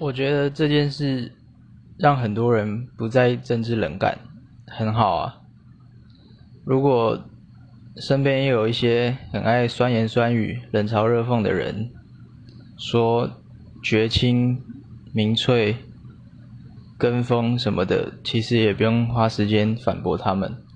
我觉得这件事让很多人不再政治冷感很好啊。如果身边也有一些很爱酸言酸语冷嘲热讽的人说绝情民粹跟风什么的其实也不用花时间反驳他们。